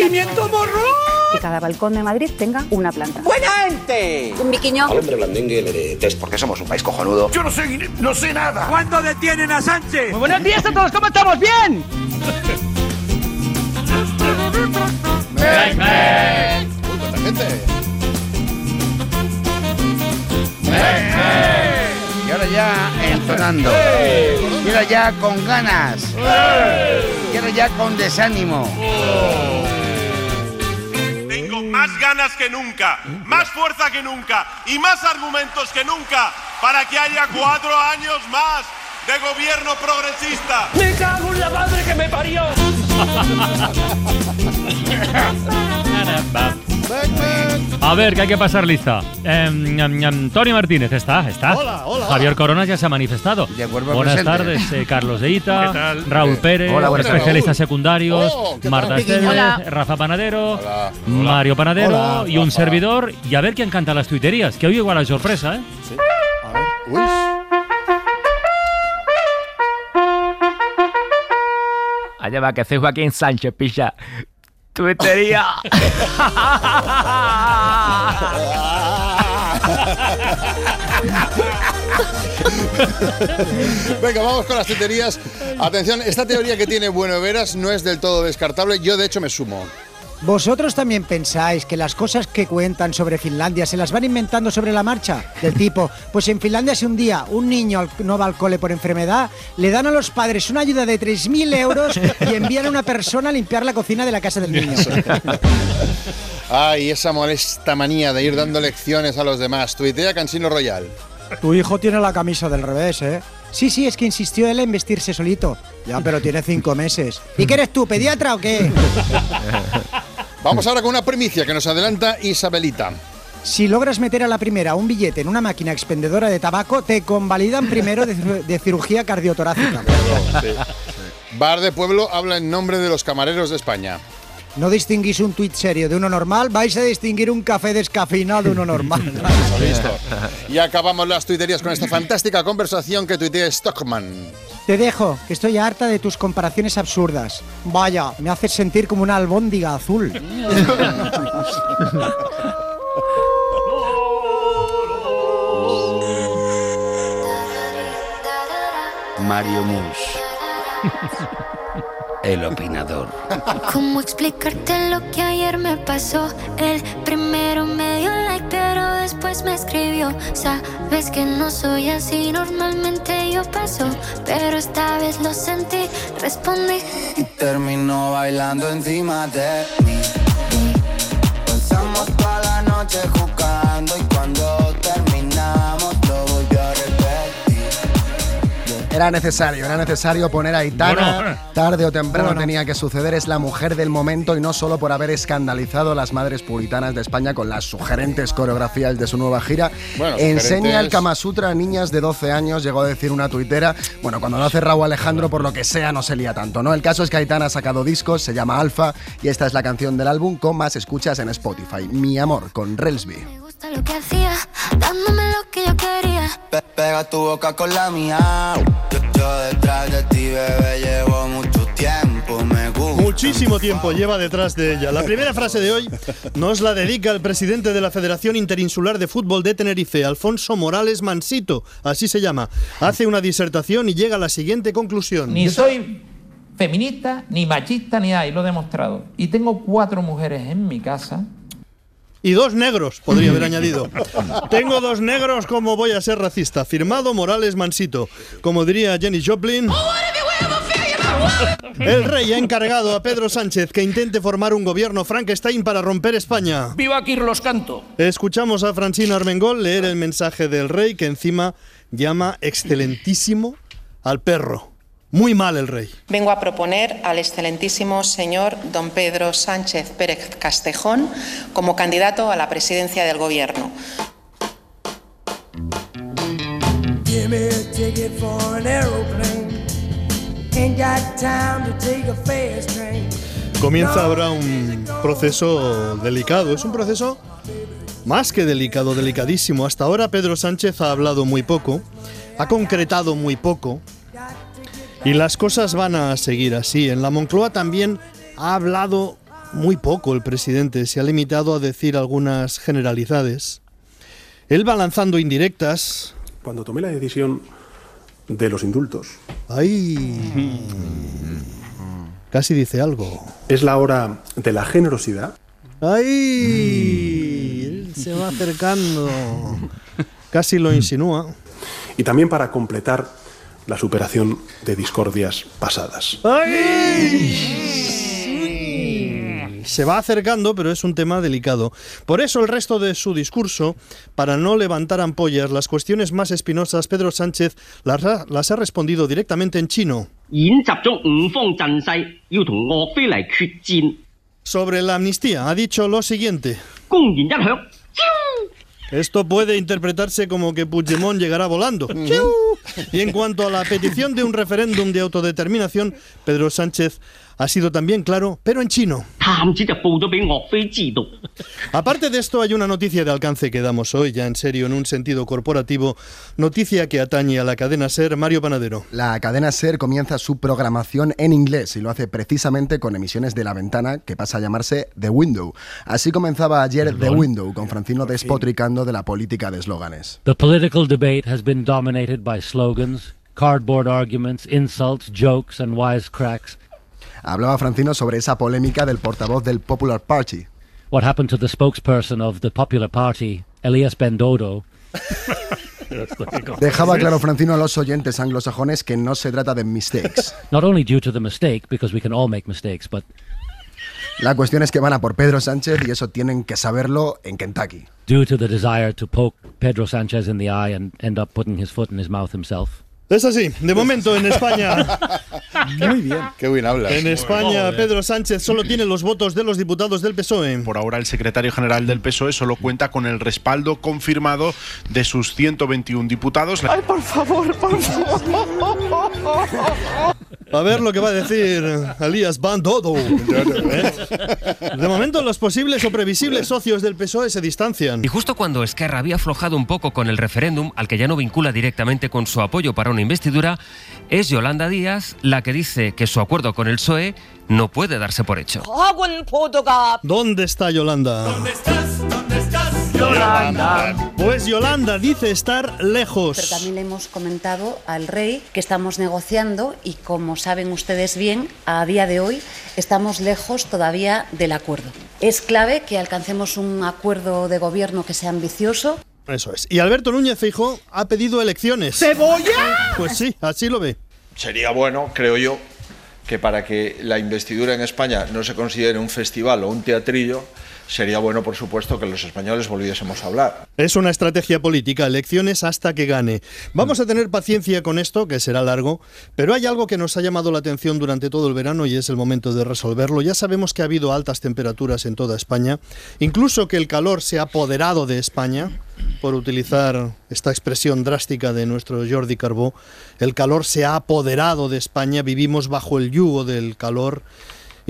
¡Pimiento morro! Que cada balcón de Madrid tenga una planta. ¡Buena gente! Un biquiño. Al hombre blandengue le detesto porque somos un país cojonudo. Yo no sé, no sé nada. ¿Cuándo detienen a Sánchez? Muy buenos días a todos, ¿cómo estamos? ¡Bien! ¡Mec, mec! Uy, cuánta gente. Y ahora ya entonando. Y ahora ya con ganas. Y ahora ya con desánimo. Tengo más ganas que nunca, más fuerza que nunca y más argumentos que nunca para que haya cuatro años más de gobierno progresista. ¡Me cago en la madre que me parió! A ver, que hay que pasar lista. Em, em, Tony Martínez, ¿está? ¿Está? Hola, hola. Javier Coronas ya se ha manifestado. De acuerdo, Buenas presente. tardes, eh, Carlos de Ita, ¿Qué tal? Raúl Pérez, Hola, buenas tardes. especialistas secundarios, Oh. Marta Esteves. Rafa Panadero, Hola. Mario Panadero Hola, y un Rafa. servidor. Y a ver quién canta las tuiterías, que hoy igual hay sorpresa, ¿eh? A ver. Uy. Allá va que soy Joaquín Sánchez, pilla. Tuitería. Venga, vamos con las teorías. Atención, esta teoría que tiene Bueno Veras no es del todo descartable. Yo, de hecho, me sumo. ¿Vosotros también pensáis que las cosas que cuentan sobre Finlandia se las van inventando sobre la marcha? Del tipo, pues en Finlandia si un día un niño no va al cole por enfermedad, le dan a los padres una ayuda de 3.000 euros y envían a una persona a limpiar la cocina de la casa del niño. Ay, esa molesta manía de ir dando lecciones a los demás. Tuitea Cansino Royal. Tu hijo tiene la camisa del revés, ¿eh? Sí, sí, es que insistió él en vestirse solito. Ya, pero tiene cinco meses. ¿Y qué eres tú, pediatra o qué? Vamos ahora con una primicia que nos adelanta Isabelita. Si logras meter a la primera un billete en una máquina expendedora de tabaco, te convalidan primero de, de cirugía cardiotorácica. Bar de Pueblo habla en nombre de los camareros de España. No distinguís un tuit serio de uno normal, vais a distinguir un café descafeinado de uno normal. Listo. Y acabamos las tuiterías con esta fantástica conversación que tuitea Stockman. Te dejo, que estoy harta de tus comparaciones absurdas. Vaya, me haces sentir como una albóndiga azul. Mario Mus. El opinador. ¿Cómo explicarte lo que ayer me pasó? El primero me dio like, pero después me escribió. Sabes que no soy así, normalmente yo paso, pero esta vez lo sentí, respondí. Y terminó bailando encima de mí. Pasamos toda la noche jugando Era necesario, era necesario poner a Aitana. Bueno. Tarde o temprano Bueno. tenía que suceder. Es la mujer del momento y no solo por haber escandalizado a las madres puritanas de España con las sugerentes coreografías de su nueva gira. Bueno, Enseña el Kama Sutra a niñas de 12 años, llegó a decir una tuitera. Bueno, cuando lo hace Raúl Alejandro, por lo que sea, no se lía tanto, ¿no? El caso es que Aitana ha sacado discos, se llama Alfa, y esta es la canción del álbum con más escuchas en Spotify. Mi amor, con Relsby. Me gusta lo que hacía, dándome lo que yo quería. Pe- pega tu boca con la mía. Yo, yo detrás de ti, bebé, llevo mucho tiempo. Me gusta. Muchísimo tiempo lleva detrás de ella. La primera frase de hoy nos la dedica el presidente de la Federación Interinsular de Fútbol de Tenerife, Alfonso Morales Mansito, así se llama. Hace una disertación y llega a la siguiente conclusión. Ni soy feminista, ni machista, ni nada, y lo he demostrado. Y tengo cuatro mujeres en mi casa. Y dos negros, podría haber añadido. Tengo dos negros como voy a ser racista. Firmado Morales Mansito. Como diría Jenny Joplin. El rey ha encargado a Pedro Sánchez que intente formar un gobierno Frankenstein para romper España. ¡Viva Kirlos Canto! Escuchamos a Francino Armengol leer el mensaje del rey que encima llama excelentísimo al perro. Muy mal el rey. Vengo a proponer al excelentísimo señor don Pedro Sánchez Pérez Castejón como candidato a la presidencia del Gobierno. Comienza ahora un proceso delicado. Es un proceso más que delicado, delicadísimo. Hasta ahora Pedro Sánchez ha hablado muy poco, ha concretado muy poco. Y las cosas van a seguir así. En la Moncloa también ha hablado muy poco el presidente, se ha limitado a decir algunas generalidades. Él va lanzando indirectas. Cuando tomé la decisión de los indultos. ¡Ay! Casi dice algo. Es la hora de la generosidad. ¡Ay! Él se va acercando. Casi lo insinúa. Y también para completar la superación de discordias pasadas. ¡Ay! Se va acercando, pero es un tema delicado. Por eso el resto de su discurso, para no levantar ampollas, las cuestiones más espinosas, Pedro Sánchez las ha, las ha respondido directamente en chino. Sobre la amnistía, ha dicho lo siguiente. Esto puede interpretarse como que Puigdemont llegará volando. Y en cuanto a la petición de un referéndum de autodeterminación, Pedro Sánchez ha sido también claro, pero en chino. Aparte de esto, hay una noticia de alcance que damos hoy, ya en serio, en un sentido corporativo, noticia que atañe a la cadena SER, Mario Panadero. La cadena SER comienza su programación en inglés y lo hace precisamente con emisiones de La Ventana, que pasa a llamarse The Window. Así comenzaba ayer The Window, con Francino despotricando de la política de eslóganes. The political debate has been dominated by slogans, cardboard arguments, insults, jokes and wisecracks. Hablaba Francino sobre esa polémica del portavoz del Popular Party. What happened to the spokesperson of the Popular Party, Elias Bendodo? Dejaba claro Francino a los oyentes anglosajones que no se trata de mistakes. Not only due to the mistake, because we can all make mistakes, but La cuestión es que van a por Pedro Sánchez y eso tienen que saberlo en Kentucky. due to the desire to poke Pedro Sanchez in the eye and end up putting his foot in his mouth himself. Es así, de momento en España. Muy bien. Qué bien hablas. En España, Pedro Sánchez solo tiene los votos de los diputados del PSOE. Por ahora, el secretario general del PSOE solo cuenta con el respaldo confirmado de sus 121 diputados. Ay, por favor, por favor. A ver lo que va a decir Elías Bandodo. De momento, los posibles o previsibles socios del PSOE se distancian. Y justo cuando Esquerra había aflojado un poco con el referéndum, al que ya no vincula directamente con su apoyo para una investidura, es Yolanda Díaz la que dice que su acuerdo con el PSOE no puede darse por hecho. ¿Dónde está Yolanda? ¿Dónde estás? ¿Dónde? Yolanda. Pues Yolanda dice estar Pero lejos. también le hemos comentado al rey que estamos negociando y como saben ustedes bien, a día de hoy estamos lejos todavía del acuerdo. Es clave que alcancemos un acuerdo de gobierno que sea ambicioso. Eso es. Y Alberto Núñez Feijóo ha pedido elecciones. ¡Cebolla! Pues sí, así lo ve. Sería bueno, creo yo, que para que la investidura en España no se considere un festival o un teatrillo, sería bueno, por supuesto, que los españoles volviésemos a hablar. Es una estrategia política, elecciones hasta que gane. Vamos a tener paciencia con esto, que será largo, pero hay algo que nos ha llamado la atención durante todo el verano y es el momento de resolverlo. Ya sabemos que ha habido altas temperaturas en toda España, incluso que el calor se ha apoderado de España, por utilizar esta expresión drástica de nuestro Jordi Carbó. El calor se ha apoderado de España, vivimos bajo el yugo del calor.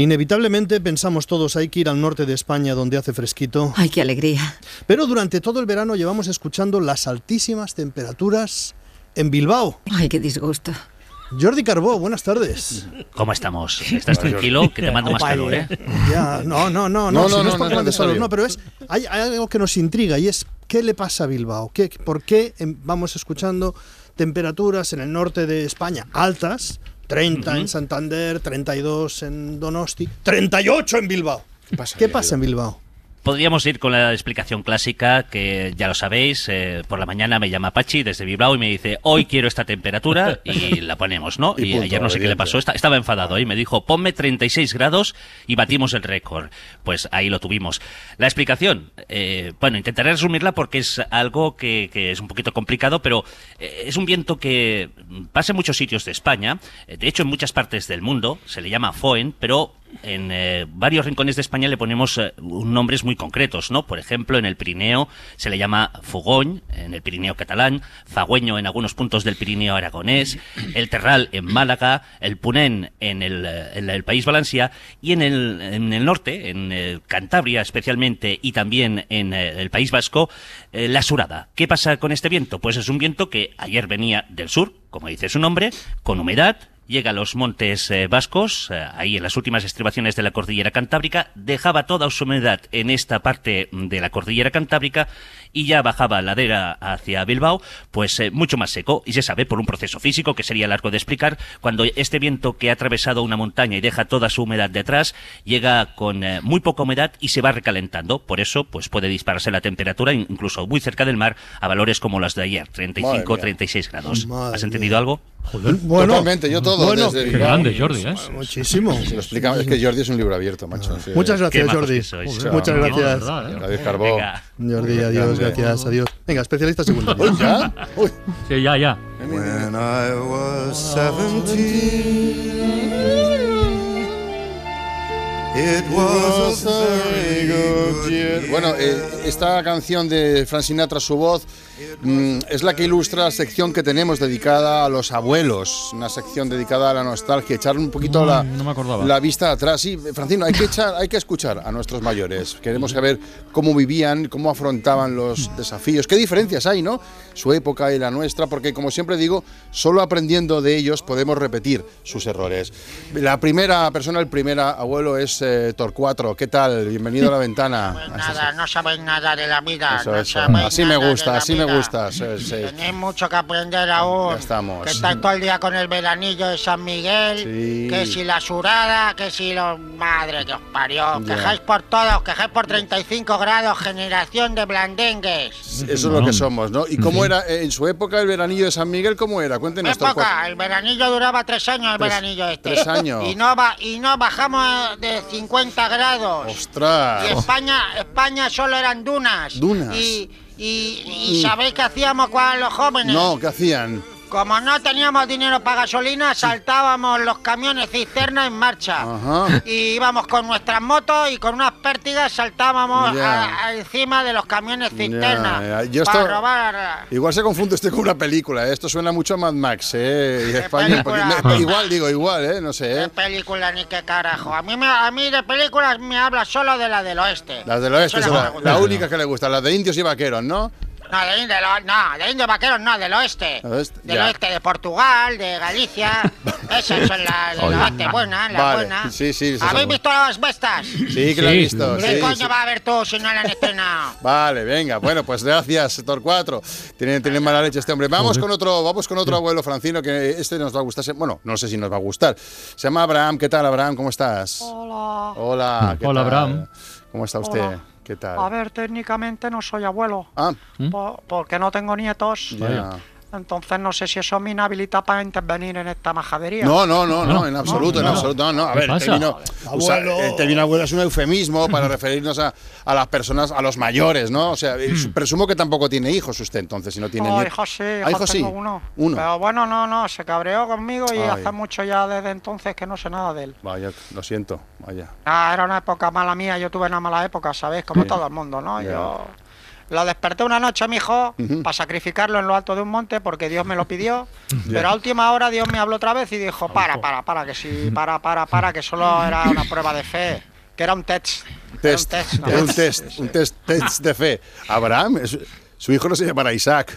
Inevitablemente pensamos todos hay que ir al norte de España donde hace fresquito. Ay, qué alegría. Pero durante todo el verano llevamos escuchando las altísimas temperaturas en Bilbao. Ay, qué disgusto. Jordi Carbó, buenas tardes. ¿Cómo estamos? ¿Estás tranquilo? Que te mando más calor, ¿eh? Ya, no, no, no, no, No, si no, no, es no, por no, pero es hay, hay algo que nos intriga y es ¿qué le pasa a Bilbao? ¿Qué, ¿Por qué em, vamos escuchando temperaturas en el norte de España altas? 30 en Santander, 32 en Donosti, 38 en Bilbao. ¿Qué pasa, en Bilbao? Podríamos ir con la explicación clásica, que ya lo sabéis, eh, por la mañana me llama Pachi desde Bilbao y me dice, hoy quiero esta temperatura y la ponemos, ¿no? Y Y, punto, ayer no sé qué le pasó, esta- estaba enfadado y me dijo, ponme 36 grados y batimos el récord. Pues ahí lo tuvimos. La explicación, eh, bueno, intentaré resumirla porque es algo que, que es un poquito complicado, pero eh, es un viento que pasa en muchos sitios de España, eh, de hecho en muchas partes del mundo, se le llama Foen, pero en eh, varios rincones de España le ponemos eh, nombres muy concretos, ¿no? Por ejemplo, en el Pirineo se le llama Fogoñ, en el Pirineo catalán, Fagüeño en algunos puntos del Pirineo aragonés, el Terral en Málaga, el Punén en el, eh, en el País Valencia y en el, en el norte, en Cantabria especialmente y también en el País Vasco, la surada. ¿Qué pasa con este viento? Pues es un viento que ayer venía del sur, como dice su nombre, con humedad llega a los montes eh, vascos, eh, ahí en las últimas estribaciones de la cordillera cantábrica, dejaba toda su humedad en esta parte de la cordillera cantábrica y ya bajaba ladera hacia Bilbao, pues eh, mucho más seco. Y se sabe por un proceso físico que sería largo de explicar, cuando este viento que ha atravesado una montaña y deja toda su humedad detrás, llega con muy poca humedad y se va recalentando. Por eso, pues puede dispararse la temperatura, in- incluso muy cerca del mar, a valores como las de ayer, 35 Madre mía. 36 grados. Madre ¿Has entendido algo? Bueno, Totalmente, yo todo bueno, desde qué grande, Jordi, ¿eh? Muchísimo. Se lo explica- es que Jordi es un libro abierto, macho. sí. Muchas gracias, Jordi. Muchas gracias. David Carbó. Jordi, adiós, Grande. gracias, adiós. Venga, especialista secundario. ¿Ya? Sí, ya, ya. When I was 17, it was a very good year. Bueno, eh, esta canción de Frank Sinatra, su voz, es la que ilustra la sección que tenemos dedicada a los abuelos, una sección dedicada a la nostalgia, echar un poquito la, no me acordaba. la vista atrás. Sí, Francino, hay que, echar, hay que escuchar a nuestros mayores. Queremos saber cómo vivían, cómo afrontaban los desafíos, qué diferencias hay, ¿no? Su época y la nuestra, porque como siempre digo, solo aprendiendo de ellos podemos repetir sus errores. La primera persona, el primer abuelo es eh, Torcuatro. ¿Qué tal? Bienvenido a la ventana. Nada, no sabéis nada de la vida. Eso, no eso. sabéis Así me gusta, así me vida. gusta. sí, sí. Tenéis mucho que aprender aún. Ya estamos. Que estáis todo el día con el veranillo de San Miguel. Sí. Que si la surada, que si los. Madre que os parió. Ya. Quejáis por todo, os quejáis por 35 grados, generación de blandengues. Eso es lo que somos, ¿no? ¿Y cómo era eh, en su época el veranillo de San Miguel? ¿Cómo era? Cuéntenos. Torcuato. Época, el veranillo duraba tres años, el Tres- veranillo este. tres años. Y no, y no bajamos de 50 grados. ¡Ostras! Y España, España solo eran dunas. Dunas. Y, y. ¿sabéis qué hacíamos cuando los jóvenes? No, ¿qué hacían? Como no teníamos dinero para gasolina, saltábamos los camiones cisterna en marcha. Ajá. Y íbamos con nuestras motos y con unas pértigas saltábamos Ya. a- a encima de los camiones cisterna. Ya. Yo para esto- robar. Igual se confunde usted con una película. ¿eh? Esto suena mucho a Mad Max, ¿eh? Y España. porque me- igual, digo, igual, ¿eh? No sé, ¿Qué ¿eh? película ni qué carajo? A mí, me- a mí de películas me habla solo de la del oeste. Las del oeste la, la única que le gusta, las de indios y vaqueros, ¿no? No, de, lo- no, de Indio Vaqueros no, del oeste. Del oeste, Del ya. oeste de Portugal, de Galicia. Esas son las la, Oye. oeste buenas, las Vale, buenas. sí, sí, esas ¿Habéis visto las bestas? Sí, que la he visto. ¿Qué sí, coño sí. va a ver tú si no la han estrenado? Vale, venga, bueno, pues gracias, Tor 4. Tiene, tiene mala leche este hombre. Vamos con otro, vamos con otro abuelo francino que este nos va a gustar. Bueno, no sé si nos va a gustar. Se llama Abraham. ¿Qué tal, Abraham? ¿Cómo estás? Hola. Hola. ¿qué Hola, tal? Abraham. ¿Cómo está usted? Hola. ¿Qué tal? A ver, técnicamente no soy abuelo. Ah. po- porque no tengo nietos. Entonces no sé si eso me inhabilita para intervenir en esta majadería. No, no, no, no, en absoluto, en no. absoluto. No, no, a ¿Qué ver, término, usa- Abuelo. el término abuelo es un eufemismo para referirnos a, a las personas, a los mayores, ¿no? O sea, eh, presumo que tampoco tiene hijos usted entonces, si no tiene No, hijos sí, Ah, hijos hijos sí. tengo uno. Uno. Pero bueno, no, no, se cabreó conmigo y Ay. hace mucho ya desde entonces que no sé nada de él. Vaya, lo siento, vaya. Ah, era una época mala mía, yo tuve una mala época, ¿sabéis? Como Sí. todo el mundo, ¿no? Ya. Yo lo desperté una noche, mi hijo, Ujú. para sacrificarlo en lo alto de un monte porque Dios me lo pidió. Ya. Pero a última hora Dios me habló otra vez y dijo, para, para, para, que sí, para, para, para, que solo era una prueba de fe, que era un test. Era un Test, test, ¿no? era un test, un test, test de fe. Abraham, su hijo no se llamará Isaac.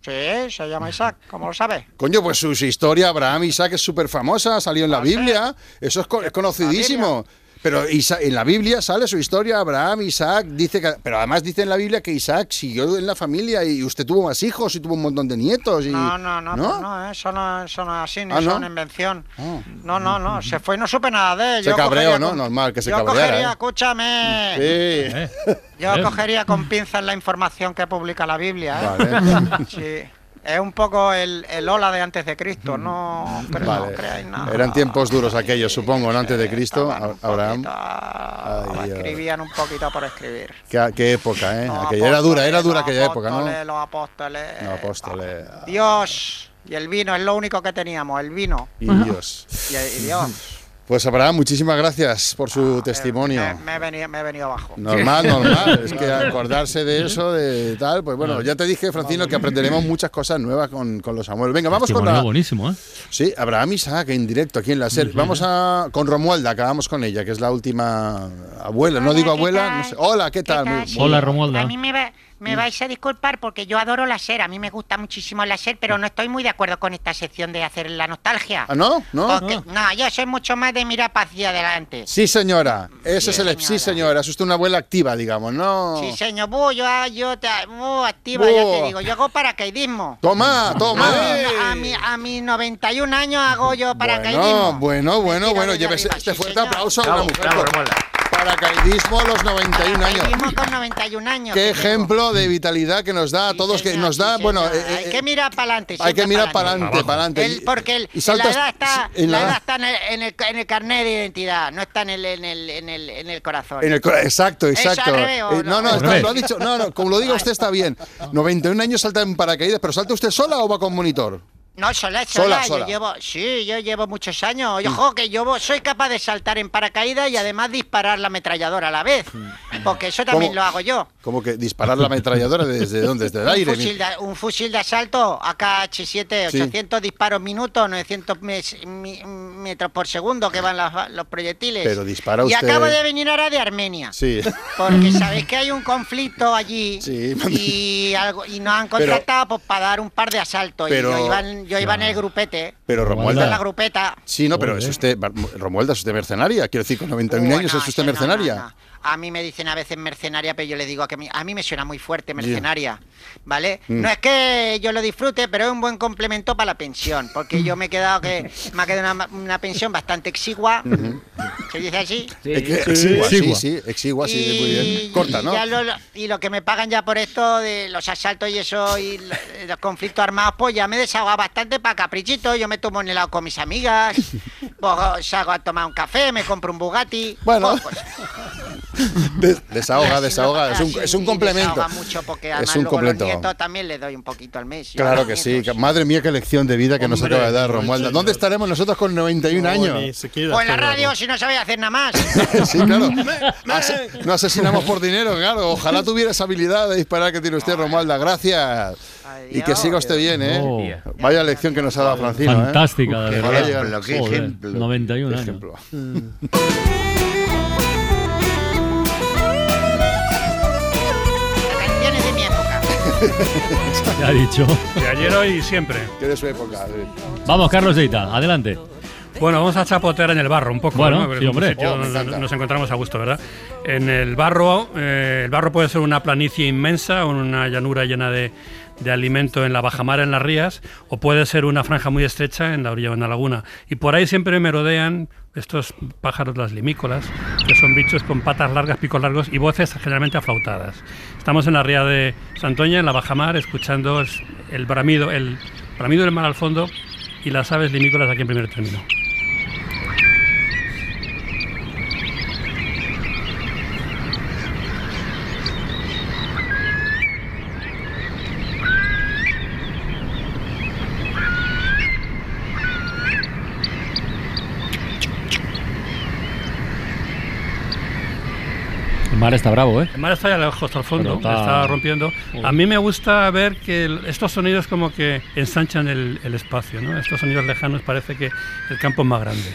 Sí, se llama Isaac, ¿cómo lo sabe? Coño, pues su, historia, Abraham Isaac, es súper famosa, salió Ah, en la Biblia, eso es, es conocidísimo. Pero Isa- en la Biblia sale su historia, Abraham, Isaac, dice que, pero además dice en la Biblia que Isaac siguió en la familia y usted tuvo más hijos y tuvo un montón de nietos. Y, No, no, no, pues no, eso no, eso no es así, ni Ah, eso ¿no? es una invención. No, no, no, se fue y no supe nada de él. Se Yo cabreó, cogería ¿no? Normal que se yo cabreara, cogería, ¿eh? escúchame. Sí. Yo Eh. cogería con pinzas la información que publica la Biblia, ¿eh? Vale. Sí. Es un poco el, el ola de antes de Cristo, no, pero no Vale. creáis nada. Eran tiempos duros aquellos, supongo, ¿no? Antes de Cristo, Abraham. Escribían un poquito por escribir. Qué, qué época, ¿eh? Los Aquella era dura, era dura los aquella época, ¿no? Los apóstoles. No, apóstoles. Dios. Y el vino es lo único que teníamos, el vino. Y Dios. Y, y Dios. Pues Abraham, muchísimas gracias por su testimonio. Me, me he venido, me he venido abajo. Normal, normal. Es que acordarse de eso, de tal, pues bueno, ya te dije, Francino, que aprenderemos muchas cosas nuevas con, con los Samuel. Venga, vamos con la. buenísimo, ¿eh? Sí, Abraham Isaac en directo aquí en la serie. Vamos a con Romualda, acabamos con ella, que es la última abuela. No digo abuela, no sé. Hola, ¿qué tal? Muy- Hola, Romualda. A mí me va, Me vais a disculpar porque yo adoro la SER, a mí me gusta muchísimo la SER, pero no estoy muy de acuerdo con esta sección de hacer la nostalgia. ¿Ah, no? ¿No? Porque- no, yo soy mucho más de mirar para hacia adelante. Sí, señora. Ese es el... Sí, señora. Es usted una abuela activa, digamos, ¿no? Sí, señor, bu, yo, yo te, bu, activa, Bu. ya te digo, yo hago paracaidismo. Toma, toma. A, mi, a mis 91 años hago yo paracaidismo. No, bueno, bueno, bueno. desde Llévese este sí, fuerte señor. aplauso a una mujer. bravo. Paracaidismo a los 91 años. Paracaidismo con 91 años. Qué ejemplo de vitalidad que nos da a todos, que nos da, bueno, eh, eh, Hay que mirar para adelante. hay que mirar para adelante, para adelante. porque el- Y saltas- la edad está, en la la- edad está en, el, en, el, en el carnet de identidad, no está en el, en el, en el, en el corazón. En el cora- exacto, ¿Es exacto. Eh, no, no, está- lo ha dicho. No, no, como lo diga usted está bien. 91 años salta en paracaídas, pero ¿salta usted sola o va con monitor? No, sola, Sola, sola, sola. Yo llevo, sí, yo llevo muchos años. Yo, jo, que yo soy capaz de saltar en paracaídas y además disparar la ametralladora a la vez. Porque eso también ¿Cómo? lo hago yo. Como que disparar la ametralladora desde dónde? Desde el aire. Un fusil, de, un fusil de asalto AK-H7, Sí. 800 disparos minuto, 900 mes- mi- metros por segundo que van las- los proyectiles. Pero dispara Y usted- acabo de venir ahora de Armenia. Sí. Porque sabéis que hay un conflicto allí Sí. y, algo, y nos han Pero- contratado pues, para dar un par de asaltos. Pero- y yo iba, en- yo iba en el grupete. Pero Romualda. en la grupeta. Sí, no, pero es usted, Romualda, es usted mercenaria. Quiero decir, con 91 años es usted mercenaria. A mí me dicen a veces mercenaria, pero yo le digo que a mí, a mí me suena muy fuerte mercenaria, ¿vale? Mm. No es que yo lo disfrute, pero es un buen complemento para la pensión, porque yo me he quedado que me ha quedado una, una pensión bastante exigua. ¿se dice así? Que exigua, sí, sí, exigua, sí, muy bien. Corta, ¿no? ya lo- lo- y lo que me pagan ya por esto de los asaltos y eso y l- los conflictos armados, pues ya me he desahogado bastante para caprichito. Yo me tomo un helado con mis amigas, pues salgo a tomar un café, me compro un Bugatti. Bueno. pues, Des- desahoga, desahoga. Es un, es un complemento. desahoga mucho porque además Es un luego complemento. los nietos también le doy un poquito al mes. Claro que sí. Madre mía, qué lección de vida que nos acaba de dar no, Romualda. ¿Dónde estaremos nosotros con 91 años? ni siquiera O en la estoy de radio si no sabía hacer nada más. Sí, claro. Ase- no asesinamos por dinero, claro. Ojalá tuviera esa habilidad de disparar que tiene usted, Romualda. Gracias. Y que siga usted bien, ¿eh? Oh. Vaya lección que nos ha dado Francino, ¿eh? Fantástica, de verdad. Qué ejemplo. 91 Qué años. ejemplo. ¿Qué ha dicho? De ayer, hoy y siempre. Que de su época. Vamos, Carlos Deita, adelante. Bueno, vamos a chapotear en el barro un poco. Bueno, ¿no? Sí, hombre. Oh, nos encontramos a gusto, ¿verdad? En el barro, eh, el barro puede ser una planicie inmensa, una llanura llena de, de alimento en la bajamar, en las rías, o puede ser una franja muy estrecha en la orilla en la laguna. Y por ahí siempre merodean estos pájaros, las limícolas, que son bichos con patas largas, picos largos y voces generalmente aflautadas. Estamos en la ría de Santoña, en la bajamar, escuchando el bramido, el bramido del mar al fondo y las aves limícolas aquí en primer término. Mar está bravo, ¿eh? El mar está ya lejos al fondo, Pero está- está... rompiendo. A mí me gusta ver que el- estos sonidos como que ensanchan el, el espacio, ¿no? Estos sonidos lejanos parece que el campo es más grande.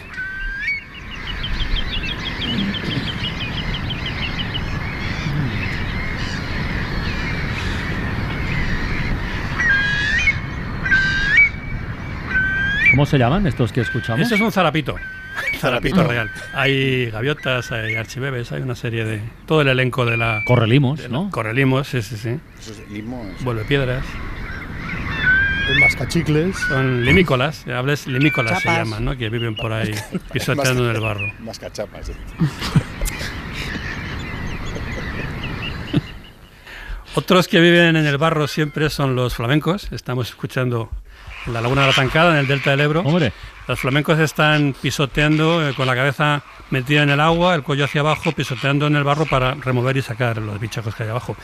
¿Cómo se llaman estos que escuchamos? Este es un zarapito. Zarapito Zarapito. real. Hay gaviotas, hay archibebes, hay una serie de... Todo el elenco de la... Correlimos, de la- ¿no? Correlimos, sí, sí, sí. Eso es limo, es- Vuelve piedras. El mascachicles. Son limícolas, hables limícolas se llaman, ¿no? Que viven por ahí pisoteando en el barro. Más cachapas. sí. Otros que viven en el barro siempre son los flamencos. Estamos escuchando en la Laguna de la Tancada, en el delta del Ebro. Los flamencos están pisoteando eh, con la cabeza metida en el agua, el cuello hacia abajo, pisoteando en el barro para remover y sacar los bichacos que hay abajo.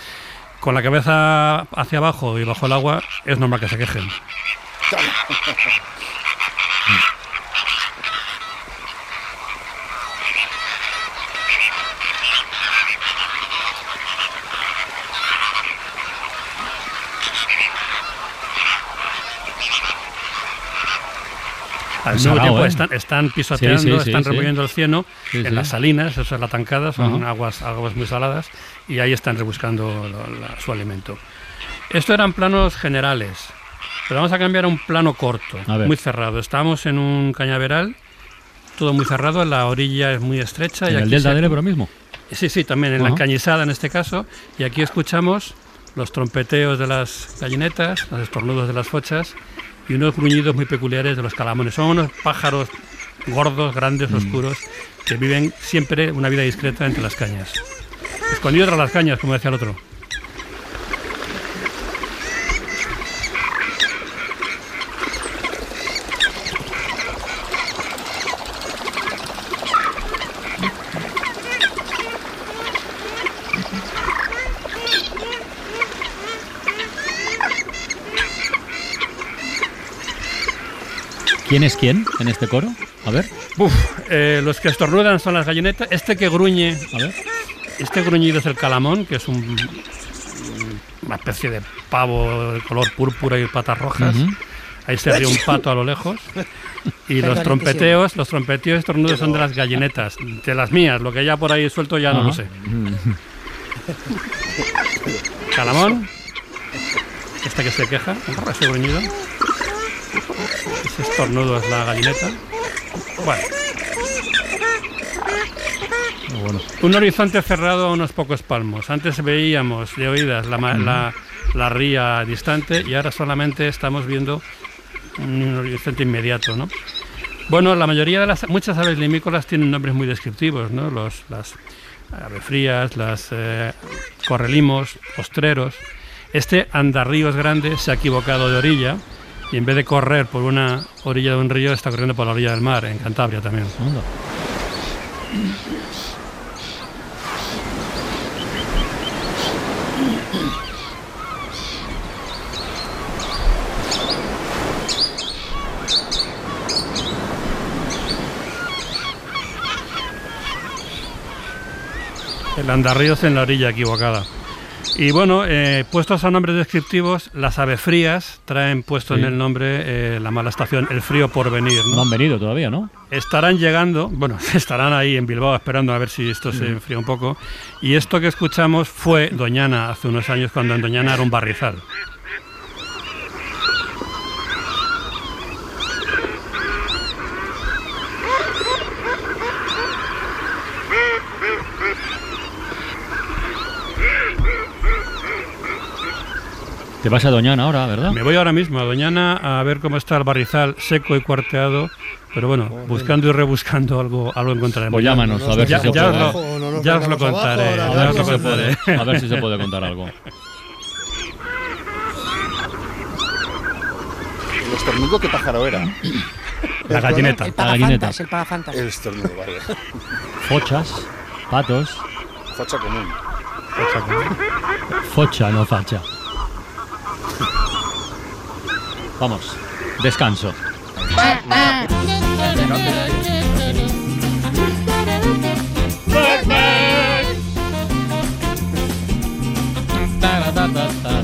Con la cabeza hacia abajo y bajo el agua es normal que se quejen. al mismo salado, tiempo ¿eh? están, están pisoteando, Sí, sí, están sí. removiendo el cieno en las salinas, eso es la tancada, son Ajá. aguas, aguas muy saladas, y ahí están rebuscando la- su alimento. Esto eran planos generales, pero vamos a cambiar a un plano corto, muy cerrado. Estamos en un cañaveral, todo muy cerrado, la orilla es muy estrecha. ¿En y el delta se- del Ebro mismo? Sí, sí, también en la Ajá. encañizada en este caso. Y aquí escuchamos los trompeteos de las gallinetas, los estornudos de las fochas y unos gruñidos muy peculiares de los calamones. Son unos pájaros gordos, grandes, oscuros, que viven siempre una vida discreta entre las cañas. Escondidos tras las cañas, como decía el otro. ¿Quién es quién en este coro? A ver. Uf, eh, los que estornudan son las gallinetas. Este que gruñe, este gruñido es el calamón, que es un- una especie de pavo de color púrpura y patas rojas. Ujú. Ahí se ríe un pato a lo lejos. Y los trompeteos, los trompeteos estornudos son de las gallinetas, de las mías. Lo que ya por ahí suelto ya no lo sé. Calamón. Este que se queja, ese gruñido. Ese estornudo es la gallineta. Bueno. Un horizonte cerrado a unos pocos palmos. Antes veíamos de oídas la, la- la ría distante y ahora solamente estamos viendo un horizonte inmediato, ¿no? Bueno, la mayoría de las muchas aves limícolas tienen nombres muy descriptivos, ¿no? Los, las aves frías, las eh, correlimos, ostreros. Este andarríos grande se ha equivocado de orilla y en vez de correr por una orilla de un río está corriendo por la orilla del mar, en Cantabria también. El andarríos en la orilla equivocada. Y bueno, eh, puestos a nombres descriptivos, las aves frías traen puesto Sí. en el nombre eh, la mala estación, el frío por venir. ¿no? No han venido todavía, ¿no? Estarán llegando, bueno, estarán ahí en Bilbao esperando a ver si esto se Mm. enfría un poco. Y esto que escuchamos fue Doñana hace unos años, cuando en Doñana era un barrizal. Te vas a Doñana ahora, ¿verdad? Me voy ahora mismo a Doñana a ver cómo está el barrizal seco y cuarteado. Pero bueno, buscando y rebuscando algo, algo encontraremos. Pues llámanos, a ver ya, si se ya puede. os lo, ya os lo contaré. A ver si se puede. A ver si se puede contar algo. ¿El estornudo qué pájaro era? La gallineta. El La gallineta. pagafantas, el pagafantas. El estornudo, vale. Fochas, patos, Facha común. focha, no facha. Vamos, descanso.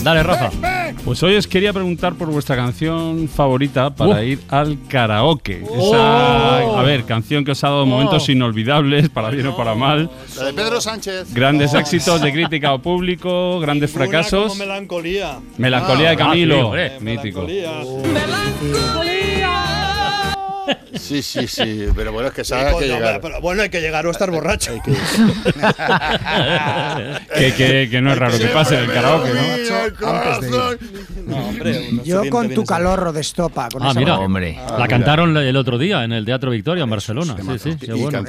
Dale, Rafa. Pues hoy os quería preguntar por vuestra canción favorita para Uh. ir al karaoke. Esa, Oh. a ver, canción que os ha dado momentos Oh. inolvidables, para bien o para mal. La de Pedro Sánchez. Grandes éxitos de crítica o público, grandes fracasos. Como melancolía. Melancolía de Ah, Camilo, sí, hombre. mítico. Sí, sí, sí. Pero bueno, es que Sí, sabe que llegar. pero bueno, hay que llegar o estar borracho. Que, que- que no es raro que pase en el karaoke, ¿no? Antes de. No, hombre, uno se Yo con tu calorro de estopa. Con Ah, esa mira, voz. la cantaron el otro día en el Teatro Victoria en Barcelona. Sí, sí, qué bueno.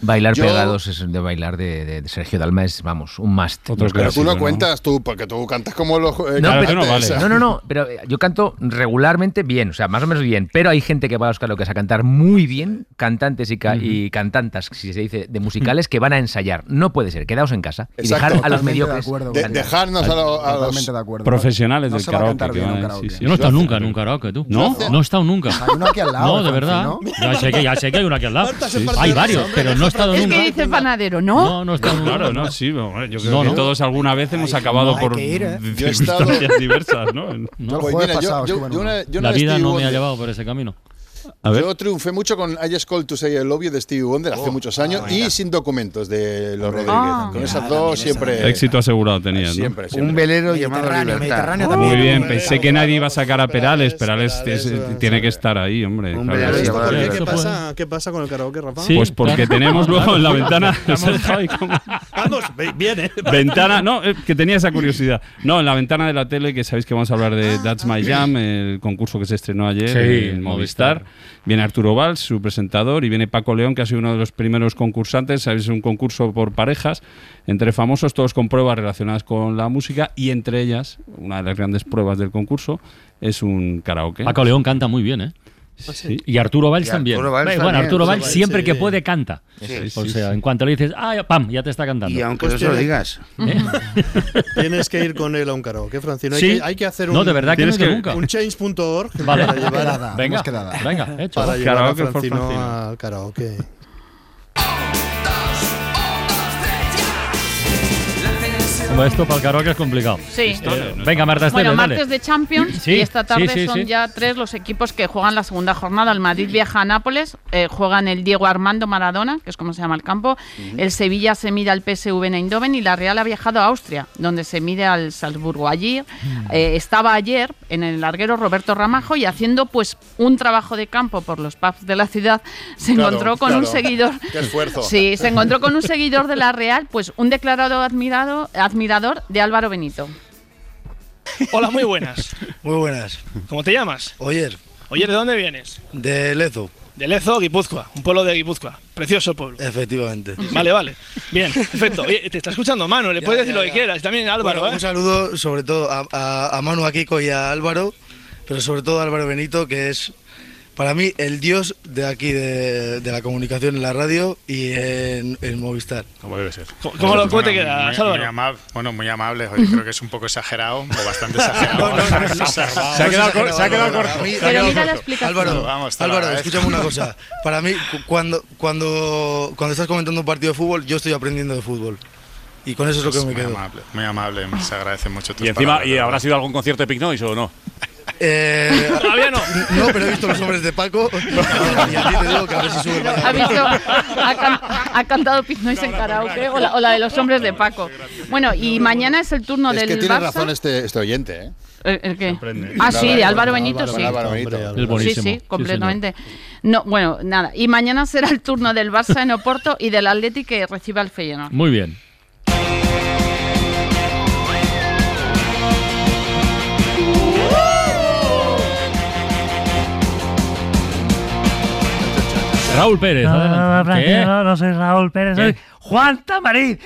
Bailar Yo- pegados es de bailar de, de- de Sergio Dalma es, vamos, un must. Pero tú no cuentas tú, porque tú cantas como los. eh, No, pero- o sea. no, no, no, pero yo canto regularmente bien, o sea, más o menos bien, pero hay gente que va a los karaokes a cantar muy bien, cantantes y, ca- y cantantas, si se dice, de musicales, que van a ensayar. No puede ser, quedaos en casa y Exacto. dejar a los Totalmente de mediocres. acuerdo, De- dejarnos a, lo- a los. De acuerdo. Profesionales No del karaoke. que van sí, sí. Yo no he estado nunca en un karaoke, tú. ¿No? No he estado nunca. Hay uno aquí al lado, No, de verdad. ¿no? Ya sé que, ya sé que hay uno aquí al lado. Sí, Hay varios, pero no he estado Es nunca. que dice panadero, ¿no? No, no he estado nunca. Claro, no, sí, yo creo No, que todos alguna vez hemos acabado hay por que ir, ¿eh? Circunstancias diversas, ¿no? Yo Pues una- yo La vez vida no me ha llevado por ese camino. A ver. Yo triunfé mucho con I Just Called to Say I Love You de Stevie Wonder hace muchos años y sin documentos de los Rodríguez. Ah. con esas dos siempre. Éxito asegurado tenías, ¿no? Siempre, siempre. Un velero llamado Libertad. Muy bien, pensé que nadie iba a sacar a Perales. Perales es- tiene que estar ahí, hombre. claro. velero llamado ¿Qué, pasa, ¿Qué pasa con el karaoke, Rafa? Pues porque tenemos luego en la ventana. Vamos, viene. Ventana, no, eh, que tenía esa curiosidad. No, en la ventana de la tele, que sabéis que vamos a hablar de That's My Jam, el concurso que se estrenó ayer Sí, en Movistar. Viene Arturo Valls, su presentador, y viene Paco León, que ha sido uno de los primeros concursantes. Sabéis, un concurso por parejas, entre famosos, todos con pruebas relacionadas con la música, y entre ellas, una de las grandes pruebas del concurso, es un karaoke. Paco León canta muy bien, ¿eh? Sí. Y Arturo Valls Y también. Arturo Valls bueno, también. Arturo Valls siempre que puede canta. Sí, o sea, sí. en cuanto le dices, ah, ya, pam, ya te está cantando. Y aunque no se lo digas. ¿Eh? Tienes que ir con él a un karaoke, Francino. Hay, Sí. que, hay que hacer un. No, de verdad que no ido nunca. Un change.org Vale. para llevar, Quedada, Venga, venga, hecho. Para llevar a Francino. al karaoke. Esto para el karaoke es complicado. Sí. Eh, venga, Marta Bueno, dale. martes de Champions Sí, y esta tarde sí, sí, son sí. ya tres los equipos que juegan la segunda jornada. El Madrid viaja a Nápoles, eh, juegan el Diego Armando Maradona, que es como se llama el campo. El Sevilla se mide al PSV en Eindhoven y la Real ha viajado a Austria, donde se mide al Salzburgo. Allí eh, estaba ayer en el larguero Roberto Ramajo y haciendo pues un trabajo de campo por los pubs de la ciudad se Claro, encontró con un claro. seguidor. Qué esfuerzo. Sí, se encontró con un seguidor de la Real, pues un declarado admirado, admirador de Álvaro Benito. Hola, muy buenas. Muy buenas. ¿Cómo te llamas? Oyer, Oye, ¿de dónde vienes? de Lezo, De Lezo, Guipúzcoa, un pueblo de Guipúzcoa. Precioso pueblo. efectivamente. Vale, vale. Bien, perfecto. Oye, te está escuchando Manu, le Ya, puedes ya, decir lo que quieras. Y También Álvaro, Bueno, ¿eh? Un saludo sobre todo a, a- a Manu, a Kiko y a Álvaro, pero sobre todo a Álvaro Benito, que es para mí el dios de aquí, de, de la comunicación en la radio y en, en Movistar. Como debe ser. ¿Cómo- cómo lo- cómo te quedas, muy, Álvaro? muy amable, bueno, muy amable. Oye, creo que es un poco exagerado, o bastante exagerado. Se ha quedado cor- se ha quedado corto. A mí- Se ha quedado corto. explicación. Álvaro, Vamos, Álvaro, escúchame una cosa. Para mí, cu- cuando, cuando, cuando estás comentando un partido de fútbol, yo estoy aprendiendo de fútbol. Y con eso es lo que Es me muy quedo. amable, muy amable. Se agradece mucho tus Y encima, palabras, ¿y habrá sido algún concierto de Pink Noise o no? Eh, Todavía no. No, pero he visto los hombres de Paco. Y a ti te digo que a ver si sube el Ha visto, ha, can- ha cantado Pit Noise en karaoke o la, o la de los hombres de Paco. Bueno, y mañana es el turno Es del que tiene Barça. razón este, este oyente, ¿eh? ¿El, el qué? Ah, sí, de Álvaro Benito, sí. Álvaro Benito. Es Sí, sí, completamente. No, bueno, nada. Y mañana será el turno del Barça en Oporto y del Atleti que recibe al Feyenoord. Muy bien. Raúl Pérez, No, no, no. ¿Qué? Francino, no soy Raúl Pérez, ¿Qué? soy Juan Tamarín.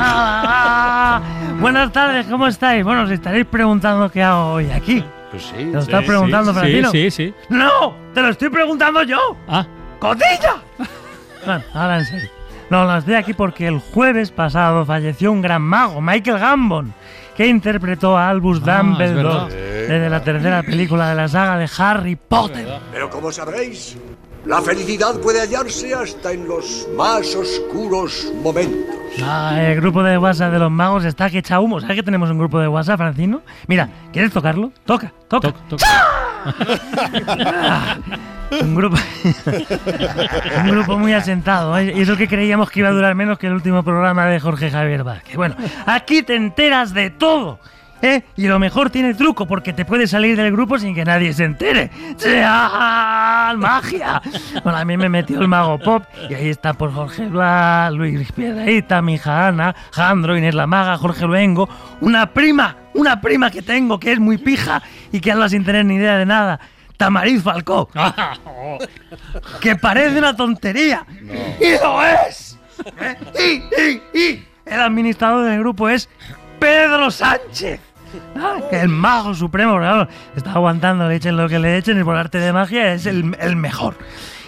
Ah, Buenas tardes, ¿cómo estáis? Bueno, os estaréis preguntando qué hago hoy aquí. Pues sí. ¿Te lo estás preguntando, sí, Francino? Sí, sí, sí. ¡No! ¡Te lo estoy preguntando yo! Ah. ¡Cotilla! Bueno, ahora en serio. No, no, estoy aquí porque el jueves pasado falleció un gran mago, Michael Gambon, que interpretó a Albus Ah, Dumbledore desde la tercera película de la saga de Harry Potter. Pero como sabréis, la felicidad puede hallarse hasta en los más oscuros momentos. Ah, el grupo de WhatsApp de los magos está que echa humo. ¿Sabes que tenemos un grupo de WhatsApp, Francino? Mira, ¿quieres tocarlo? Toca, toca. Ah, un grupo un grupo muy asentado ¿eh? y eso que creíamos que iba a durar menos que el último programa de Jorge Javier Vázquez bueno aquí te enteras de todo ¿eh? y lo mejor tiene truco porque te puedes salir del grupo sin que nadie se entere ¡Chao! magia bueno a mí me metió el mago pop y ahí está por Jorge Blas Luis Piedraíta mi hija Ana Jandro Inés la maga Jorge Luengo una prima una prima que tengo que es muy pija y que habla sin tener ni idea de nada Tamariz Falcó. que parece una tontería. ¡Y lo es! ¿Eh? Y, y, y el administrador del grupo es Pedro Sánchez. Ah, El mago supremo, claro, está aguantando, le echen lo que le echen y por arte de magia es el, el mejor.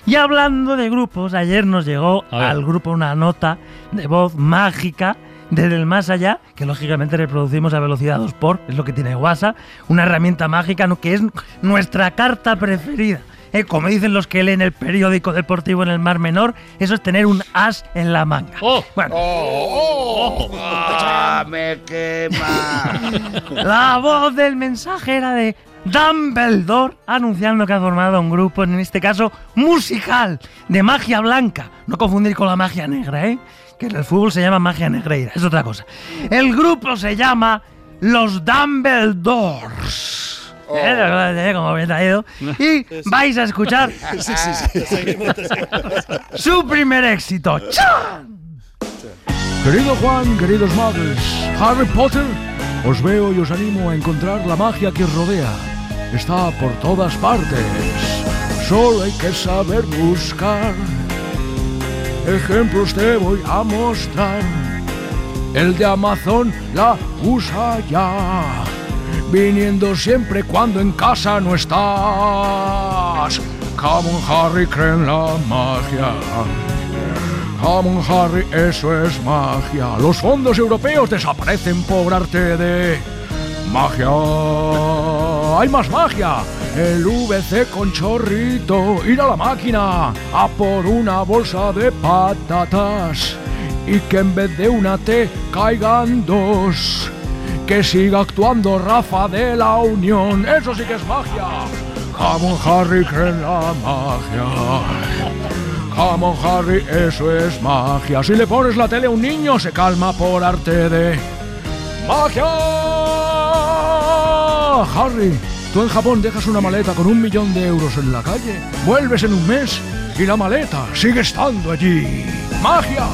Y hablando de grupos, ayer nos llegó al grupo una nota de voz mágica desde el más allá, que lógicamente reproducimos a velocidad 2 por, es lo que tiene WhatsApp, una herramienta mágica que es nuestra carta preferida. Eh, como dicen los que leen el periódico deportivo en el Mar Menor, eso es tener un as en la manga. Bueno, ¡Ah, me quema! la voz del mensaje era de Dumbledore anunciando que ha formado un grupo, en este caso musical, de magia blanca. No confundir con la magia negra, ¿eh? Que en el fútbol se llama magia negreira, es otra cosa. El grupo se llama Los Dumbledores. ¿Eh? Como bien traído. Y vais a escuchar Sí, sí, sí. Seguimos, seguimos. su primer éxito. ¡Chan! Querido Juan, queridos magos, Harry Potter, os veo y os animo a encontrar la magia que os rodea. Está por todas partes. Solo hay que saber buscar. Ejemplos te voy a mostrar. El de Amazon la usa ya. Viniendo siempre cuando en casa no estás. Come on, Harry, cree en la magia. Come on, Harry, eso es magia. Los fondos europeos desaparecen por arte de magia. Hay más magia. El VC con chorrito. Ir a la máquina a por una bolsa de patatas. Y que en vez de una T caigan dos. Que siga actuando Rafa de la Unión. Eso sí que es magia. Come on, Harry, cree en la magia. Come on, Harry, eso es magia. Si le pones la tele a un niño, se calma por arte de magia. Harry, tú en Japón dejas una maleta con un millón de euros en la calle, vuelves en un mes y la maleta sigue estando allí. ¡Magia!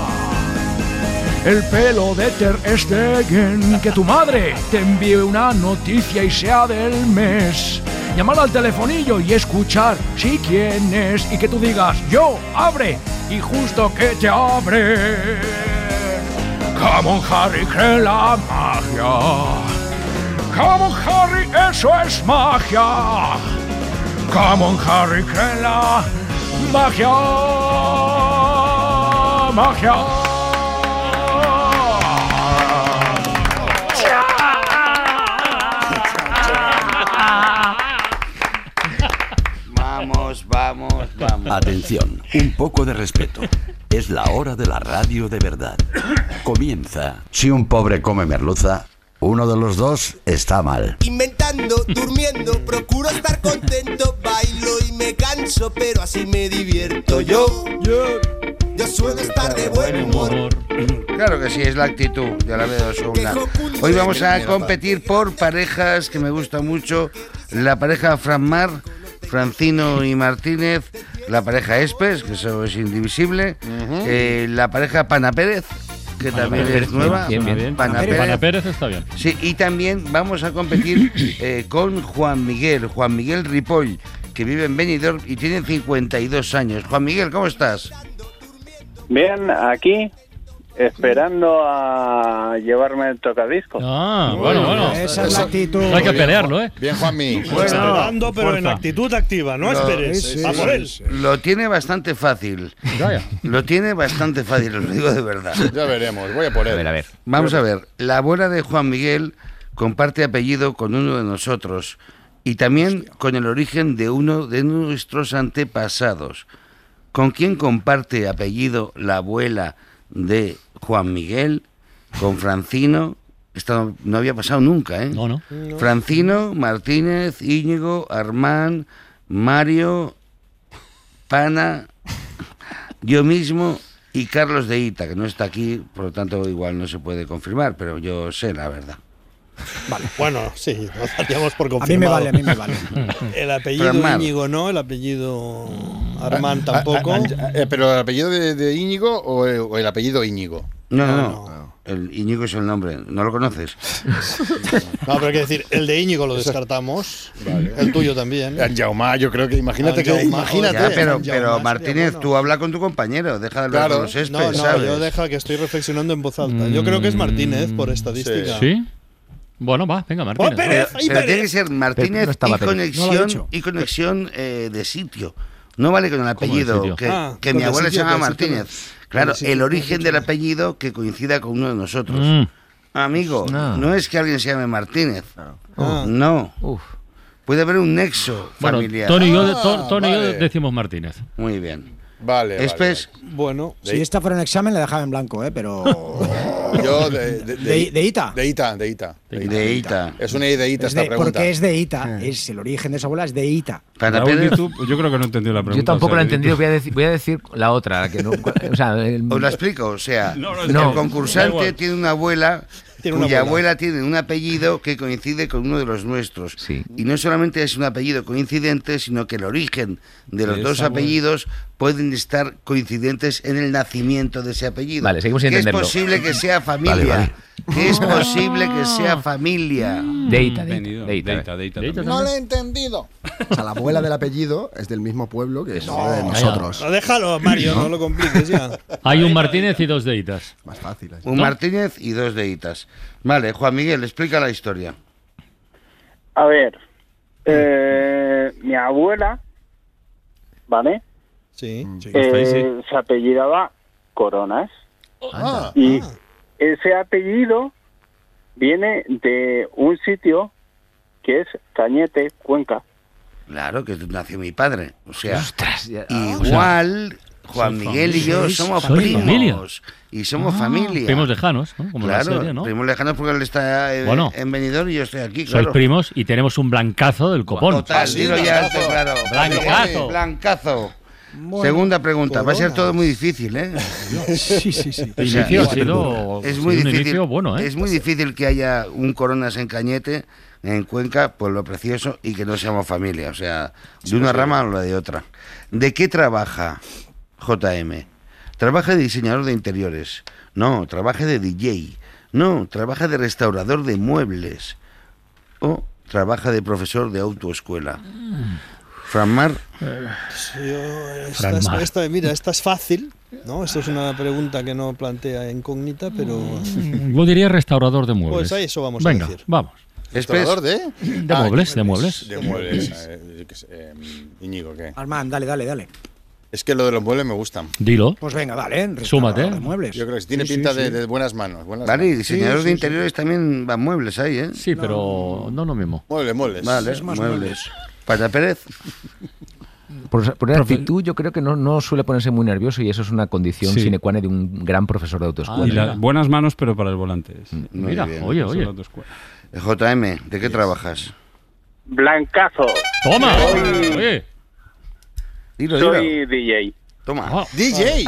El pelo de Ter Stegen, que tu madre te envíe una noticia y sea del mes. Llamar al telefonillo y escuchar si quién es y que tú digas yo, abre, y justo que te abre. Come Harry, cree la magia. Come Harry, eso es magia. Come Harry, cree la magia. Magia. Vamos, vamos. Atención, un poco de respeto. Es la hora de la radio de verdad. Comienza. Si un pobre come merluza, uno de los dos está mal. Inventando, durmiendo, procuro estar contento, bailo y me canso, pero así me divierto. Yo, yo, yo suelo estar de buen humor. Claro que sí, es la actitud de la veo Osuna. Hoy vamos a competir por parejas que me gusta mucho. La pareja Franmar, Francino y Martínez. La pareja Espes, que eso es indivisible. eh, la pareja Pana Pérez, que Pana también Pérez, es nueva. bien, bien, bien. Pana Pana Pérez. Pérez está bien. Sí, y también vamos a competir eh, con Juan Miguel, Juan Miguel Ripoll, que vive en Benidorm y tiene 52 años. Juan Miguel, ¿cómo estás? Bien, aquí esperando a llevarme el tocadiscos. Ah, bueno, bueno. Esa es la actitud. Hay que pelearlo, ¿eh? Bien, Juanmi. Esperando, pero en actitud activa, no esperes. a por él. Lo tiene bastante fácil. Lo tiene bastante fácil, os lo digo de verdad. Ya veremos, voy a por él. A ver, a ver. Vamos a ver, la abuela de Juan Miguel comparte apellido con uno de nosotros y también con el origen de uno de nuestros antepasados. ¿Con quién comparte apellido la abuela de Juan Miguel? Con Francino. Esto no había pasado nunca, ¿eh? No, no. Francino, Martínez, Íñigo, Armán, Mario, Pana, yo mismo y Carlos de Ita, que no está aquí, por lo tanto igual no se puede confirmar, pero yo sé la verdad. Vale, bueno, sí, nos daríamos por A mí me confirmado. vale, a mí me vale. El apellido Íñigo no, el apellido Armán Ah, tampoco. ah, ah, eh, ¿Pero el apellido de, de Íñigo o el, o el apellido Íñigo? No, no, no. El Íñigo es el nombre, ¿no lo conoces? No, pero hay que decir, el de Íñigo lo descartamos. El tuyo también. Anjaumá, yo creo que imagínate que imagínate. Ya, pero, pero Martínez, bueno. tú habla con tu compañero, deja de hablar Claro. con los céspedes, No, no, ¿sabes? yo deja que estoy reflexionando en voz alta. Yo creo que es Martínez por estadística. ¿Sí? Bueno, va, venga, Martínez. ¡Oh, Pérez! Pero, tiene que ser Pero Martínez no y. No conexión, y conexión eh, de sitio. No vale con el apellido, que, Ah, que mi el abuela se sitio, llama el sitio Martínez. Claro, el origen del apellido que coincida con uno de nosotros. Mm. Amigo, No. no. es que alguien se llame Martínez. Ah. No. Uf. Puede haber un nexo Bueno, familiar. Tony y yo, Ah, To- Tony y yo vale. decimos Martínez. Muy bien. Vale, Bueno, Si esta fuera un examen, le dejaba en blanco, ¿eh? Pero. Yo de, de, De- de Ita. De Ita, de Ita. De Ita. Es una ideita Es esta de- pregunta. porque es de Ita. Es el origen de su abuela es de Ita. YouTube, yo creo que no he entendido la pregunta. Yo tampoco o lo sea, he entendido, voy a decir, voy a decir la otra. la que no, o sea, el- Os la explico, o sea, No, no, el concursante tiene una abuela Tiene una cuya abuela. abuela. tiene un apellido que coincide con uno de los nuestros. Y no solamente es un apellido coincidente, sino que el origen de los dos abuela. apellidos pueden estar coincidentes en el nacimiento de ese apellido. Vale, seguimos sin que es entenderlo. posible que sea familia. Vale, vale. Que es posible que sea familia. Deita, Venido, deita, deita, deita deita. también. No lo he entendido. O sea, la abuela del apellido es del mismo pueblo que es de nosotros. No, déjalo, Mario, no, lo compliques ya. Hay un Martínez y dos deitas. Más fácil. Un Martínez y dos deitas. Vale, Juan Miguel, explica la historia. A ver, eh, mi abuela, ¿vale? Sí, Eh, se apellidaba Coronas. Ah, y ese apellido viene de un sitio que es Cañete, Cuenca. Claro, que nació mi padre. O sea, ya- igual Juan Soy Miguel y yo somos Soy primos. familia. Y somos Ah, familia. primos lejanos, ¿no? Como la claro, serie, ¿no? primos lejanos porque él está eh, Bueno. en Benidorm y yo estoy aquí, Sois claro. primos y tenemos un blancazo del copón. Total, dilo ya alto, claro. Blancazo. Blancazo. Segunda pregunta, va a ser todo muy difícil, ¿eh? Sí, sí, sí. O El sea, inicio ha sido- es muy difícil, inicio bueno, ¿eh? Es muy difícil que haya un Coronas en Cañete, en Cuenca, por lo precioso, y que no seamos familia. O sea, de una rama o la de otra. ¿De qué trabaja JM? ¿Trabaja de diseñador de interiores? No, trabaja de DJ. No, trabaja de restaurador de muebles. O trabaja de profesor de autoescuela. Franmar, Sí, yo- esta, Fran es- Mar. esta- mira, esta es fácil, ¿no? Esto es una pregunta que no plantea incógnita, pero... Yo diría restaurador de muebles. Pues a eso vamos a Venga, decir. vamos. ¿Restaurador de? De Ah, muebles, de muebles. De muebles. eh, sé, eh, Íñigo, ¿qué? Armand, dale, dale, dale. Es que lo de los muebles me gustan. Dilo. Pues venga, dale. Súmate. de muebles. Yo creo que tiene Sí, sí, pinta de, sí. de buenas manos. Buenas Vale, y manos. diseñador de interiores también van muebles ahí, ¿eh? Sí, pero no lo mismo. Muebles, muebles. Vale, Es más muebles. Pata Pérez. Por, por actitud, yo creo que no, no suele ponerse muy nervioso y eso es una condición Sí. sine qua non de un gran profesor de Y autoescuela. la- buenas manos, pero para el volante. Muy Mira, bien. oye, oye. autoescuela. JM, ¿de qué trabajas? Blancazo. Toma. Oye. Dilo, soy DJ. Toma. DJ.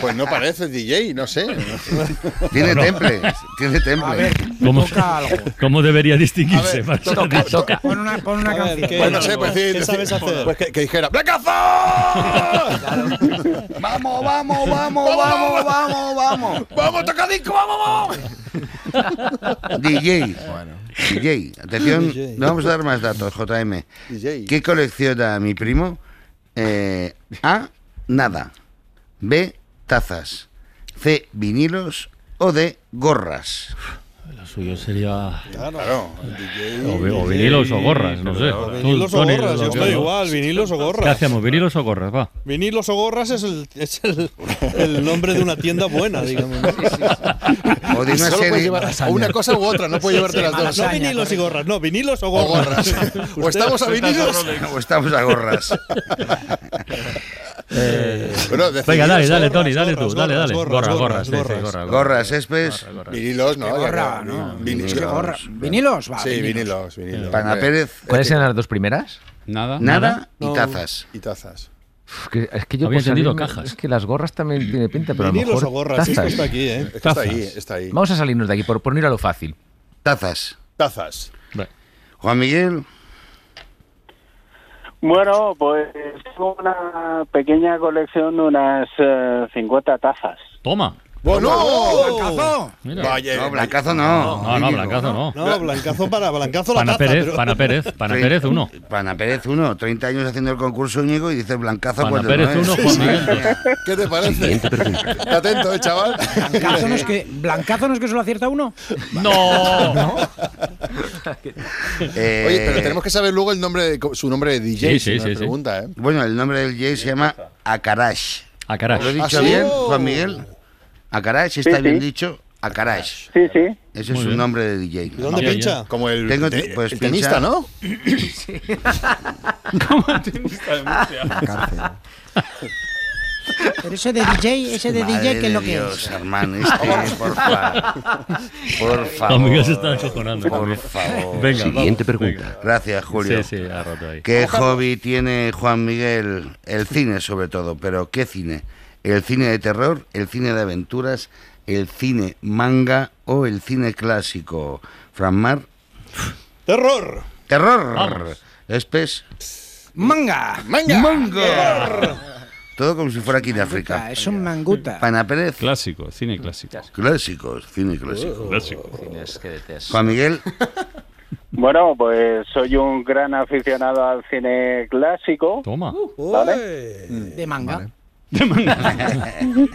Pues no parece DJ, no sé. Tiene temple, tiene temple. A ver, ¿Cómo, toca algo. cómo debería distinguirse? A ver, toca, toca. Pon una, pon una ver, canción. ¿qué- Pues no sé, pues ¿Qué decir, sabes hacer? Pues que, que dijera ¡Blancazo! Vamos, vamos, vamos, vamos, vamos, vamos. ¡Vamos, tocadisco, vamos, vamos! DJ. DJ. Atención, DJ. le vamos a dar más datos, JM. DJ. ¿Qué colecciona mi primo? Eh, A. Nada. B. Tazas. C. Vinilos. O D. Gorras. Lo suyo sería. Claro. O, vi- o vinilos o gorras, no sé. O vinilos o gorras, yo estoy igual, vinilos o ¿Qué gorras. hacemos? ¿Vinilos o gorras? Va. Vinilos o gorras es el, es el, el nombre de una tienda buena, digamos. O de una serie. llevar o una cosa u otra, no puedes llevarte las dos. No vinilos y gorras, no, vinilos o O gorras. O estamos a vinilos. O estamos a gorras. Bueno, Venga, dale, dale, gorras, Tony, dale tú, gorras, dale, dale. gorras, Gorras, gorras, gorras, sí, sí, gorras. gorras, Gorras, Espes. Vinilos, ¿no? ¿Qué Ya gorra, no? Vinilos. ¿Vinilos? Va, Sí, vinilos. vinilos, vinilos. Pana Pérez. ¿Cuáles eran las dos primeras? Nada. Nada y tazas. Y tazas. Uf, que- es que yo Había por entendido salirme- cajas. Es que las gorras también tiene pinta, pero a lo Vinilos mejor o gorras, esto tazas. está aquí, ¿eh? Está Tazas. ahí, está ahí. Vamos a salirnos de aquí por, ir a lo fácil. Tazas. Tazas. Juan Miguel. Bueno, pues una pequeña colección de unas eh, 50 tazas. Toma. ¡Bueno! ¡Blancazo! Mira. Vaya, No, Blancazo no. No, no, Blancazo no. No, Blancazo para Blancazo la Pana taza. Pérez, pero- Pana Pérez, Pana Pérez uno. Pana Pérez 1, 30 años haciendo el concurso Íñigo y dice Blancazo Pana cuando Pérez no es. uno, Juan Miguel. ¿Qué te parece? Está atento, ¿eh, chaval? ¿Blancazo no es que, ¿Blancazo no es que solo acierta uno? No. Eh, Oye, pero tenemos que saber luego el nombre de- su nombre de DJ. Sí, sí, sí, sí. pregunta, ¿eh? Bueno, el nombre del Jay se llama Akarash. A caray. ¿Lo he dicho ¿Ah, sí? bien, Juan Miguel? Akarash, está Sí, bien sí. dicho. Akarash. Sí, sí. Ese Muy es su bien. nombre de DJ. ¿Y dónde Ya, ya. pincha? Como el, Tengo- te- pues el pincha- tenista, ¿no? Pero ese de DJ, ese de Madre DJ, ¿qué es lo de que Dios, es? hermano, este, por favor. Por favor. Juan Miguel se está acojonando. Por favor. Venga, Siguiente vamos, pregunta. venga. Gracias, Julio. Sí, sí, ha roto ahí. ¿Qué hobby tiene Juan Miguel? El cine, sobre todo. ¿Pero qué cine? ¿El cine de terror? ¿El cine de aventuras? ¿El cine manga o el cine clásico? Franmar. ¡Terror! ¡Terror! Vamos. Espes. ¡Manga! ¡Manga! ¡Manga! Todo como si fuera aquí de África. Es un manguta. Pana Pérez. Clásico, cine clásico. Clásicos, cine clásico. Clásico. Cines que detesto. Juan Miguel. Bueno, pues soy un gran aficionado al cine clásico. Toma. ¿Vale? De manga.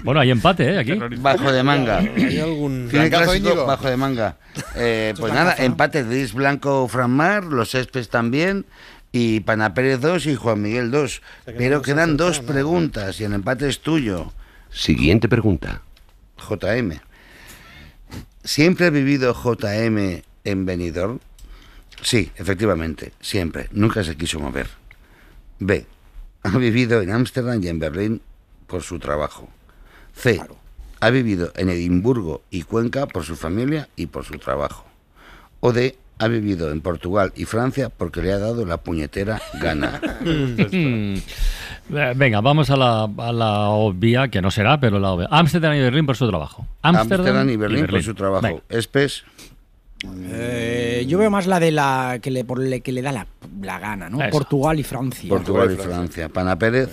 Bueno, hay empate, ¿eh? Aquí. Bajo de manga. ¿Hay algún Blancazo, clásico bajo de manga. Eh, pues nada, empate de Is Blanco Franmar, los Espes también, y Pana Pérez 2 y Juan Miguel 2. Pero quedan dos preguntas y el empate es tuyo. Siguiente pregunta. JM. ¿Siempre ha vivido JM en Benidorm? Sí, efectivamente, siempre. Nunca se quiso mover. B. Ha vivido en Ámsterdam y en Berlín por su trabajo. C. Ha vivido en Edimburgo y Cuenca por su familia y por su trabajo. O D. Ha vivido en Portugal y Francia porque le ha dado la puñetera gana. Eh, Venga, vamos a la, a la obvia, que no será, pero la obvia. Ámsterdam y Berlín por su trabajo. Ámsterdam y Berlín por su trabajo. Venga. Espes. Eh, yo veo más la de la que le, por le- que le da la, la gana, ¿no? Portugal y Francia. Portugal y Francia. Pana Pérez.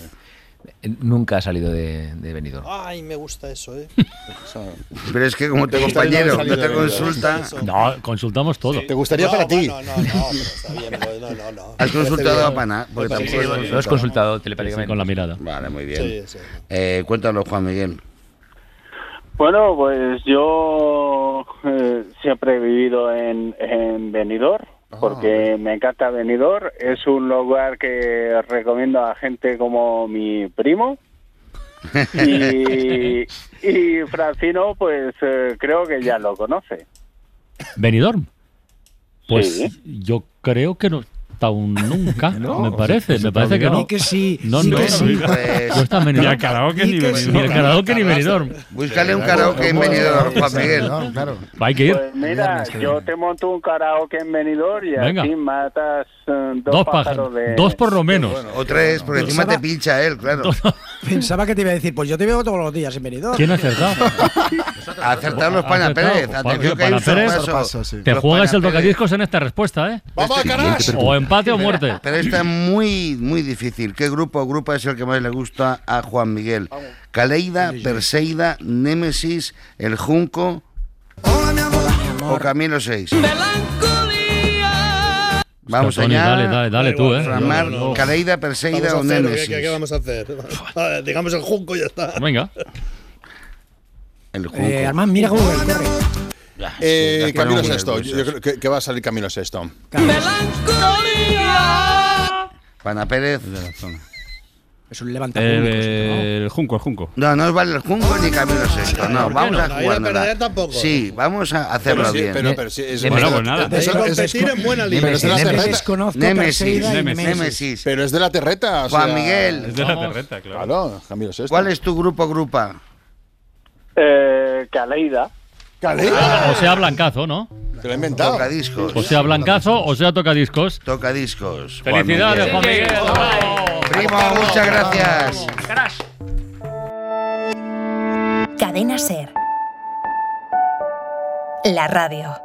Nunca ha salido de, de Benidorm. Ay, me gusta eso, ¿eh? Pero es que como te compañero, no te consulta. No, consultamos todo. ¿Te gustaría para ti? No, no, no, pero está bien, pues, no, no, no. ¿Has consultado a Pana? Porque tampoco has bien. Lo has consultado telepáticamente. Con la mirada. Vale, muy bien. Sí, sí. Eh, cuéntalo, Juan Miguel. Bueno, pues yo eh, siempre he vivido en, en Benidorm porque me encanta Benidorm. Es un lugar que recomiendo a gente como mi primo. Y, y Francino, pues eh, creo que ya lo conoce. ¿Benidorm? Pues Sí. yo creo que no aún nunca, me parece, me parece que no. Que sí, No, di no, que no, sí. Pues- no. Ni al karaoke ni que Benidorm. Ni el karaoke ni Benidorm. Búscale un karaoke en Benidorm, Juan Miguel. No, claro. Hay que ir. Pues mira, yo te monto un karaoke en Benidorm y Venga. así matas eh, dos, Dos pájaros pájaros, de... dos por lo menos. O tres, porque encima te pincha él, claro. Pensaba que te iba a decir, pues yo te veo todos los días en Benidorm. ¿Quién ha acertado? Ha acertado los Pana Acertado. Pérez. Pana- Atención que hay un Pana Pérez, sorpaso. sorpaso, sí. Te juegas el tocadiscos en esta respuesta, ¿eh? ¡Vamos a! O empate o muerte. Pero está muy, muy difícil. ¿Qué grupo o grupo es el que más le gusta a Juan Miguel? Caleida, Perseida, Némesis, El Junco o Camilo 6. Vamos allá. dale, dale, dale tú, ¿eh? Framar, No, no. Caleida, Perseida o a hacer, ¿qué, Némesis. qué, qué vamos a hacer? Digamos el junco y ya está. Venga. El Junco. Eh, Armand, mira cómo corre. Eh, Camilo Sesto. Yo creo que, que va a salir Camilo Sesto. Pana Pérez. Es un levanta El, el Junco, el Junco. No, no vale el Junco ni Camilo Sesto. No, ¿por qué vamos no? a No, jugar. perder tampoco. Sí, vamos a hacerlo Pero sí, bien. pero, pero sí, es Bueno, pues nada. Competir en buena línea. Pero es de la terreta. Némesis. Némesis. Pero es de la terreta. o Juan sea, Miguel. Es de la terreta, claro. Claro, Camilo Sesto. ¿Cuál es tu grupo grupa? Eh, Caleida. Caleida. O sea, Blancazo, ¿no? Te lo he inventado. Tocadiscos. O sea, Blancazo o sea, Tocadiscos. Tocadiscos. Juan Felicidades, Miguel. Juan Miguel. Primo, muchas gracias. Cadena Ser. La radio.